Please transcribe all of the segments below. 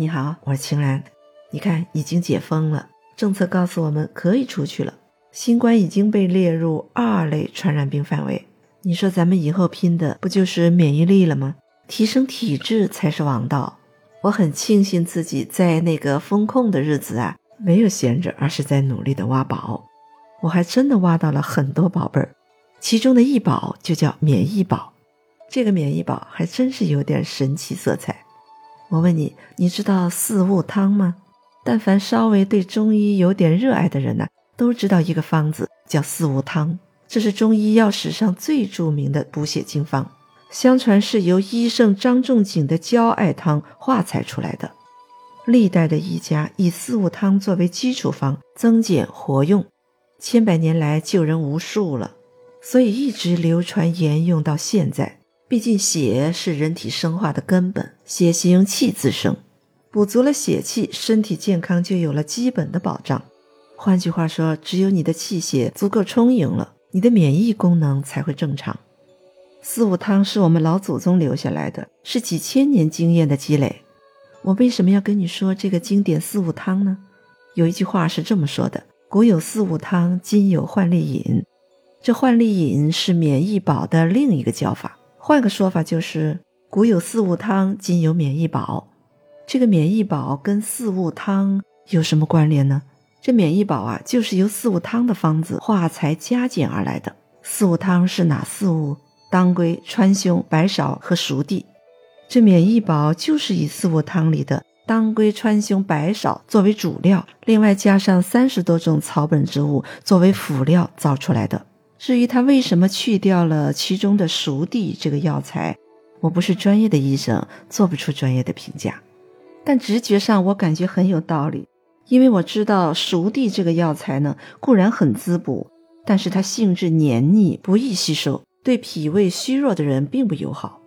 你好，我是青兰。你看，已经解封了，政策告诉我们可以出去了。新冠已经被列入二类传染病范围。你说咱们以后拼的不就是免疫力了吗？提升体质才是王道。我很庆幸自己在那个风控的日子啊，没有闲着，而是在努力的挖宝。我还真的挖到了很多宝贝儿，其中的一宝就叫免疫宝。这个免疫宝还真是有点神奇色彩。我问你，你知道四物汤吗？但凡稍微对中医有点热爱的人呢，都知道一个方子叫四物汤。这是中医药史上最著名的补血经方，相传是由医圣张仲景的焦艾汤化采出来的。历代的医家以四物汤作为基础方，增减活用，千百年来救人无数了，所以一直流传沿用到现在。毕竟血是人体生化的根本，血行气自生，补足了血气，身体健康就有了基本的保障。换句话说，只有你的气血足够充盈了，你的免疫功能才会正常。四物汤是我们老祖宗留下来的，是几千年经验的积累。我为什么要跟你说这个经典四物汤呢？有一句话是这么说的：“古有四物汤，今有焕丽饮。”这焕丽饮是免疫宝的另一个叫法。换个说法就是，古有四物汤，今有免疫宝。这个免疫宝跟四物汤有什么关联呢？这免疫宝啊，就是由四物汤的方子化材加减而来的。四物汤是哪四物？当归、川芎、白芍和熟地。这免疫宝就是以四物汤里的当归、川芎、白芍作为主料，另外加上三十多种草本植物作为辅料造出来的。至于他为什么去掉了其中的熟地这个药材，我不是专业的医生，做不出专业的评价。但直觉上我感觉很有道理，因为我知道熟地这个药材呢固然很滋补，但是它性质黏腻，不易吸收，对脾胃虚弱的人并不友好。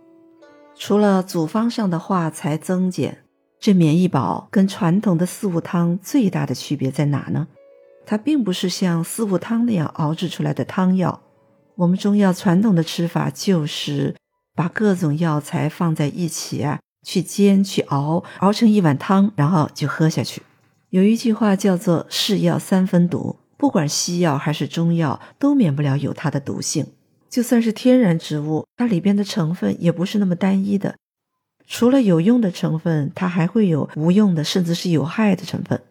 除了组方上的化材增减，这免疫宝跟传统的四物汤最大的区别在哪呢？它并不是像四物汤那样熬制出来的汤药。我们中药传统的吃法就是把各种药材放在一起啊，去煎去熬，熬成一碗汤，然后就喝下去。有一句话叫做“是药三分毒”，不管西药还是中药，都免不了有它的毒性。就算是天然植物，它里边的成分也不是那么单一的。除了有用的成分，它还会有无用的，甚至是有害的成分。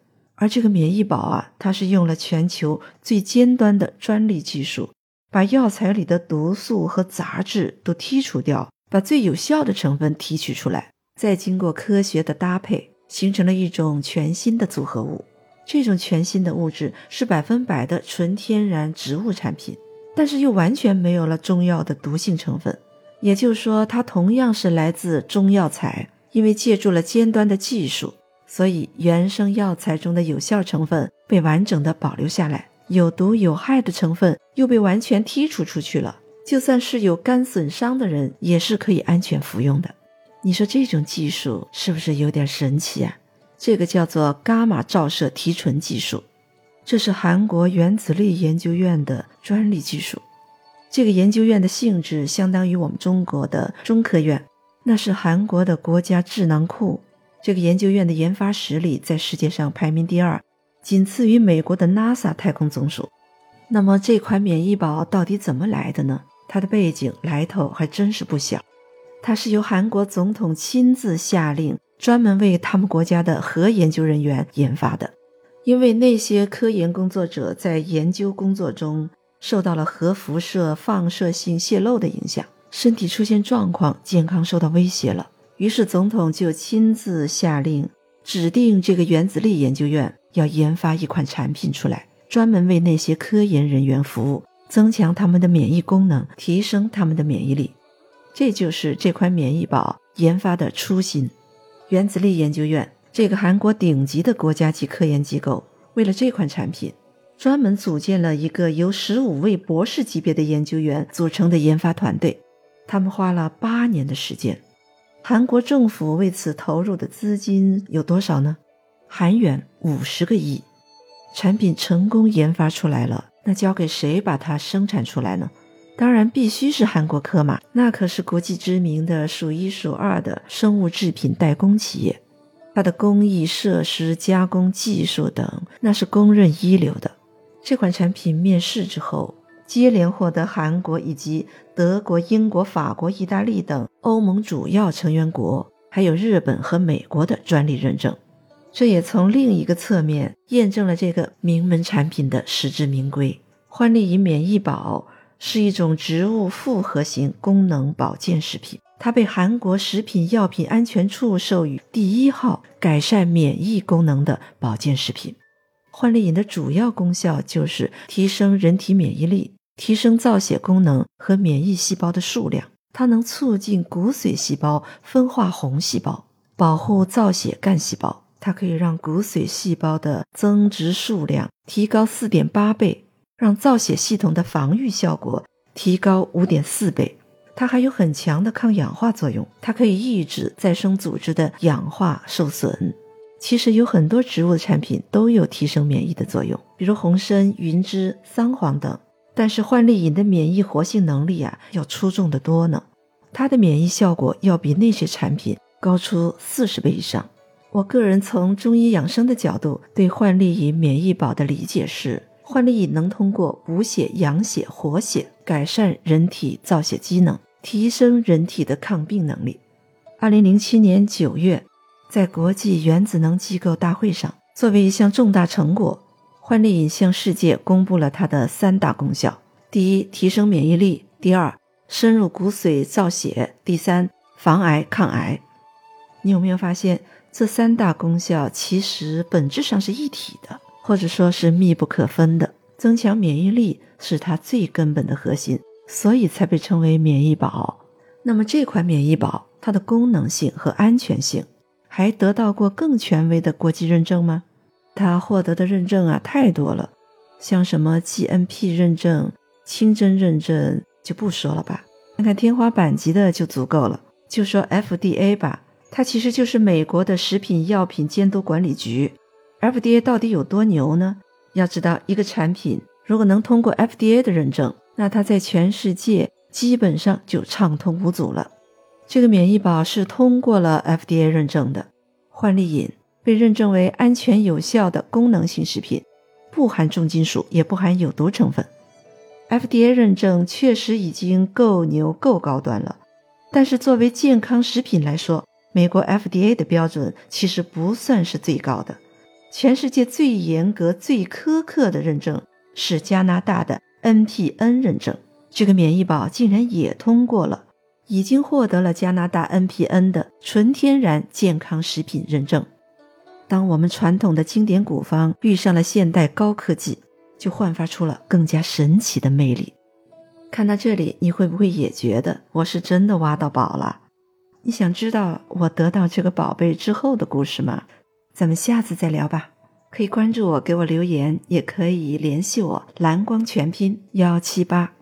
而这个免疫宝啊，它是用了全球最尖端的专利技术，把药材里的毒素和杂质都剔除掉，把最有效的成分提取出来，再经过科学的搭配，形成了一种全新的组合物。这种全新的物质是百分百的纯天然植物产品，但是又完全没有了中药的毒性成分。也就是说，它同样是来自中药材，因为借助了尖端的技术。所以，原生药材中的有效成分被完整的保留下来，有毒有害的成分又被完全剔除出去了。就算是有肝损伤的人，也是可以安全服用的。你说这种技术是不是有点神奇啊？这个叫做伽马照射提纯技术，这是韩国原子力研究院的专利技术。这个研究院的性质相当于我们中国的中科院，那是韩国的国家智囊库。这个研究院的研发实力在世界上排名第二，仅次于美国的 NASA 太空总署。那么这款免疫宝到底怎么来的呢？它的背景来头还真是不小。它是由韩国总统亲自下令，专门为他们国家的核研究人员研发的。因为那些科研工作者在研究工作中受到了核辐射放射性泄漏的影响，身体出现状况，健康受到威胁了。于是，总统就亲自下令，指定这个原子力研究院要研发一款产品出来，专门为那些科研人员服务，增强他们的免疫功能，提升他们的免疫力。这就是这款免疫宝研发的初心。原子力研究院这个韩国顶级的国家级科研机构，为了这款产品，专门组建了一个由十五位博士级别的研究员组成的研发团队，他们花了八年的时间。韩国政府为此投入的资金有多少呢？韩元五十个亿。产品成功研发出来了，那交给谁把它生产出来呢？当然必须是韩国科马，那可是国际知名的数一数二的生物制品代工企业。它的工艺、设施、加工技术等，那是公认一流的。这款产品面世之后，接连获得韩国以及德国、英国、法国、意大利等欧盟主要成员国，还有日本和美国的专利认证。这也从另一个侧面验证了这个名门产品的实至名归。焕丽银免疫宝是一种植物复合型功能保健食品。它被韩国食品药品安全处授予第一号改善免疫功能的保健食品。焕丽饮的主要功效就是提升人体免疫力，提升造血功能和免疫细胞的数量。它能促进骨髓细胞分化红细胞，保护造血干细胞。它可以让骨髓细胞的增殖数量提高四点八倍，让造血系统的防御效果提高五点四倍。它还有很强的抗氧化作用，它可以抑制再生组织的氧化受损。其实有很多植物的产品都有提升免疫的作用，比如红参、云芝、桑黄等。但是焕丽饮的免疫活性能力啊，要出众的多呢。它的免疫效果要比那些产品高出四十倍以上。我个人从中医养生的角度对焕丽饮免疫宝的理解是。焕丽饮能通过补血、养血、活血，改善人体造血机能，提升人体的抗病能力。二零零七年九月，在国际原子能机构大会上，作为一项重大成果，焕丽饮向世界公布了它的三大功效：第一，提升免疫力；第二，深入骨髓造血；第三，防癌抗癌。你有没有发现，这三大功效其实本质上是一体的？或者说是密不可分的，增强免疫力是它最根本的核心，所以才被称为免疫宝。那么这款免疫宝，它的功能性和安全性还得到过更权威的国际认证吗？它获得的认证啊太多了，像什么 GMP 认证、清真认证就不说了吧，看看天花板级的就足够了。就说 FDA 吧，它其实就是美国的食品药品监督管理局。FDA 到底有多牛呢？要知道，一个产品如果能通过 FDA 的认证，那它在全世界基本上就畅通无阻了。这个免疫宝是通过了 FDA 认证的，焕丽饮被认证为安全有效的功能性食品，不含重金属，也不含有毒成分。FDA 认证确实已经够牛、够高端了，但是作为健康食品来说，美国 FDA 的标准其实不算是最高的。全世界最严格、最苛刻的认证是加拿大的 NPN 认证，这个免疫宝竟然也通过了，已经获得了加拿大 NPN 的纯天然健康食品认证。当我们传统的经典古方遇上了现代高科技，就焕发出了更加神奇的魅力。看到这里，你会不会也觉得我是真的挖到宝了？你想知道我得到这个宝贝之后的故事吗？咱们下次再聊吧，可以关注我，给我留言，也可以联系我。蓝光全拼幺七八。